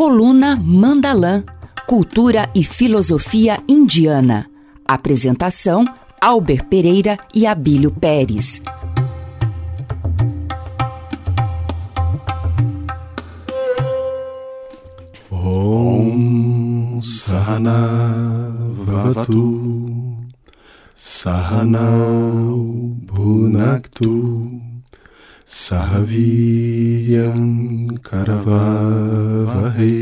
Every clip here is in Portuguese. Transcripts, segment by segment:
Coluna Mandalã, Cultura e Filosofia Indiana. Apresentação: Albert Pereira e Abílio Pérez. Om Sahana Vavatu Sahanau Bhunaktu Sahaviryam Karavavahe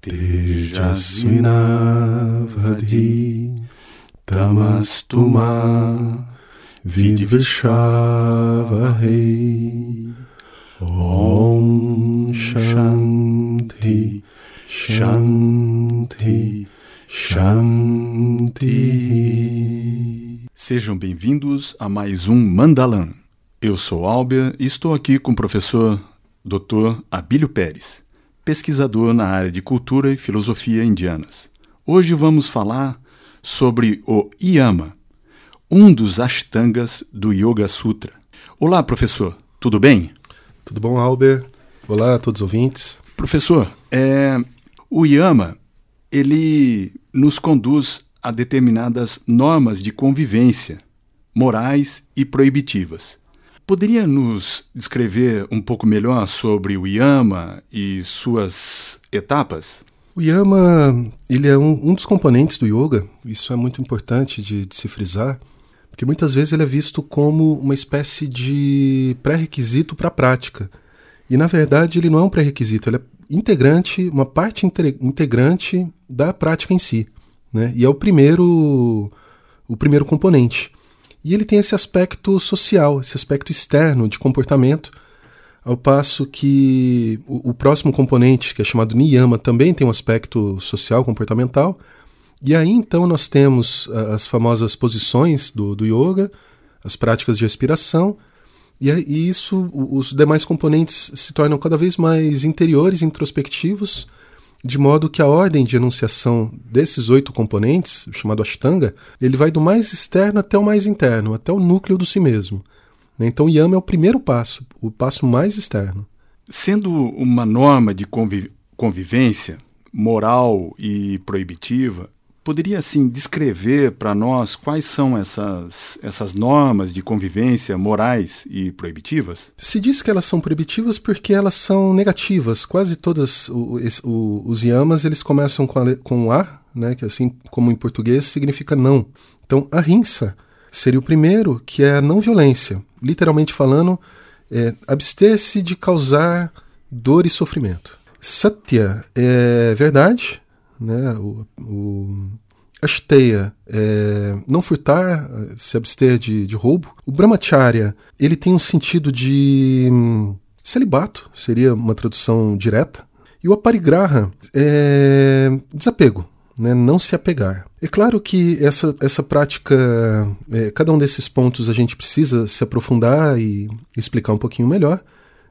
Tejasvinavadi Tamastuma Vidvishavahe Om Shanti Shanti Shanti Sejam bem-vindos a mais um Mandalan eu sou Albia e estou aqui com o professor Dr. Abílio Pérez, pesquisador na área de cultura e filosofia indianas. Hoje vamos falar sobre o Yama, um dos ashtangas do Yoga Sutra. Olá, professor, tudo bem? Tudo bom, Albert? Olá a todos os ouvintes. Professor, é, o Yama ele nos conduz a determinadas normas de convivência, morais e proibitivas. Poderia nos descrever um pouco melhor sobre o Yama e suas etapas? O Yama ele é um, um dos componentes do yoga, isso é muito importante de, de se frisar, porque muitas vezes ele é visto como uma espécie de pré-requisito para a prática. E na verdade ele não é um pré-requisito, ele é integrante, uma parte integrante da prática em si. Né? E é o primeiro, o primeiro componente. E ele tem esse aspecto social, esse aspecto externo de comportamento, ao passo que o, o, próximo componente, que é chamado niyama, também tem um aspecto social, comportamental. E aí então nós temos as famosas posições do, do yoga, as práticas de respiração, e, e isso, os demais componentes se tornam cada vez mais interiores, introspectivos, de modo que a ordem de enunciação desses oito componentes, chamado Ashtanga, ele vai do mais externo até o mais interno, até o núcleo do si mesmo. Né? Então, Yama é o primeiro passo, o passo mais externo. Sendo uma norma de convivência moral e proibitiva, Poderia, assim, descrever para nós quais são essas, essas normas de convivência morais e proibitivas? Se diz que elas são proibitivas porque elas são negativas. Quase todas os, os yamas eles começam com, a, com A, né, que assim como em português significa não. Então, a rinça seria o primeiro, que é a não violência. Literalmente falando, é abster-se de causar dor e sofrimento. Satya é verdade, né? O, o é não furtar, se abster de, de roubo. O Brahmacharya, ele tem um sentido de hum, celibato, seria uma tradução direta. E o Aparigraha é desapego, né? não se apegar. É claro que essa, essa prática, é, cada um desses pontos a gente precisa se aprofundar e explicar um pouquinho melhor,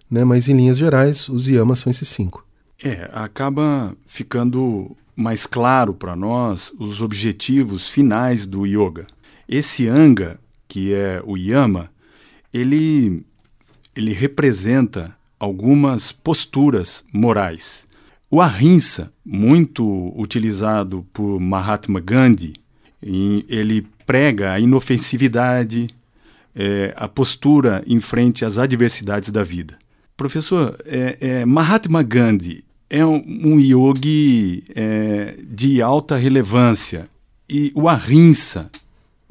né? mas em linhas gerais, os yamas são esses cinco. É, acaba ficando mais claro para nós os objetivos finais do yoga. Esse anga, que é o yama, ele, ele representa algumas posturas morais. O ahimsa, muito utilizado por Mahatma Gandhi, ele prega a inofensividade, é, a postura em frente às adversidades da vida. Professor, é, é, Mahatma Gandhi é um, um yogi é, de alta relevância. E o ahimsa,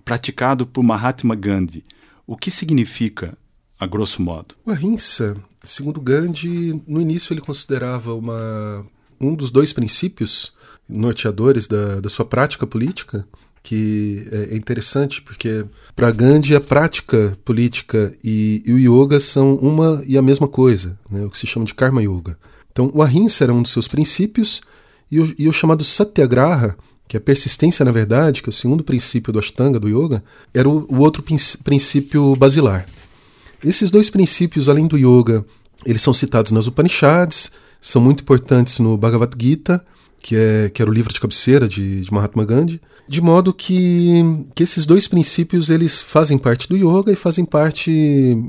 praticado por Mahatma Gandhi, o que significa, a grosso modo? O ahimsa, segundo Gandhi, no início ele considerava uma, um dos dois princípios norteadores da, da sua prática política, que é, é interessante porque para Gandhi a prática política e, e, o yoga são uma e a mesma coisa, né? o que se chama de karma yoga. Então, o ahimsa era um dos seus princípios e o, e o chamado satyagraha, que é a persistência na verdade, que é o segundo princípio do Ashtanga, do Yoga, era o, o outro princípio basilar. Esses dois princípios, além do Yoga, eles são citados nas Upanishads, são muito importantes no Bhagavad Gita, que, é, que era o livro de cabeceira de, de Mahatma Gandhi, de modo que, que esses dois princípios eles fazem parte do Yoga e fazem parte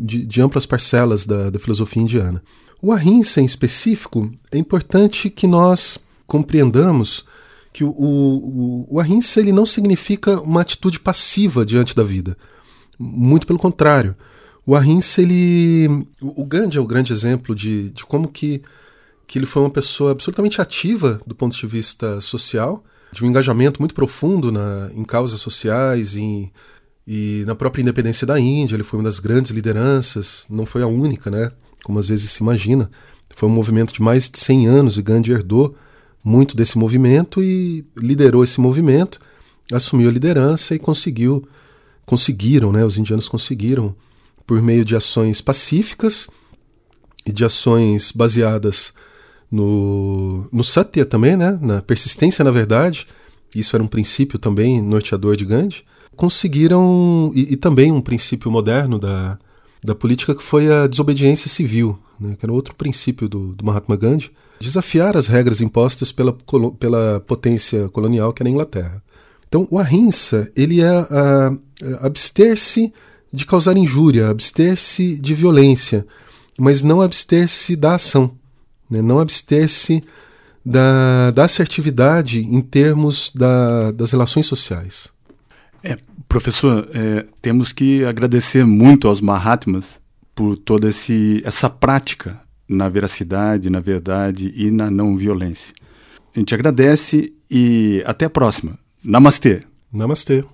de, de amplas parcelas da, da filosofia indiana. O ahimsa, em específico, é importante que nós compreendamos que o, o, o ahimsa ele não significa uma atitude passiva diante da vida. Muito pelo contrário. O ahimsa, ele... O Gandhi é o grande exemplo de, de como que, que ele foi uma pessoa absolutamente ativa do ponto de vista social, de um engajamento muito profundo na, em causas sociais, em, e na própria independência da Índia. Ele foi uma das grandes lideranças, não foi a única, né? Como às vezes se imagina. Foi um movimento de mais de 100 anos e Gandhi herdou muito desse movimento e liderou esse movimento, assumiu a liderança e conseguiu, conseguiram, né? Os indianos conseguiram por meio de ações pacíficas e de ações baseadas no, no satya também, né? Na persistência na verdade. Isso era um princípio também norteador de Gandhi. Conseguiram e, e também um princípio moderno da da política que foi a desobediência civil, né, que era outro princípio do, do Mahatma Gandhi, desafiar as regras impostas pela, pela potência colonial que era a Inglaterra. Então, o ahimsa, ele é abster-se de causar injúria, abster-se de violência, mas não abster-se da ação, né? não abster-se da, da assertividade em termos da, das relações sociais. Professor, é, temos que agradecer muito aos Mahatmas por toda esse, essa prática na veracidade, na verdade e na não violência. A gente agradece e até a próxima. Namastê. Namastê.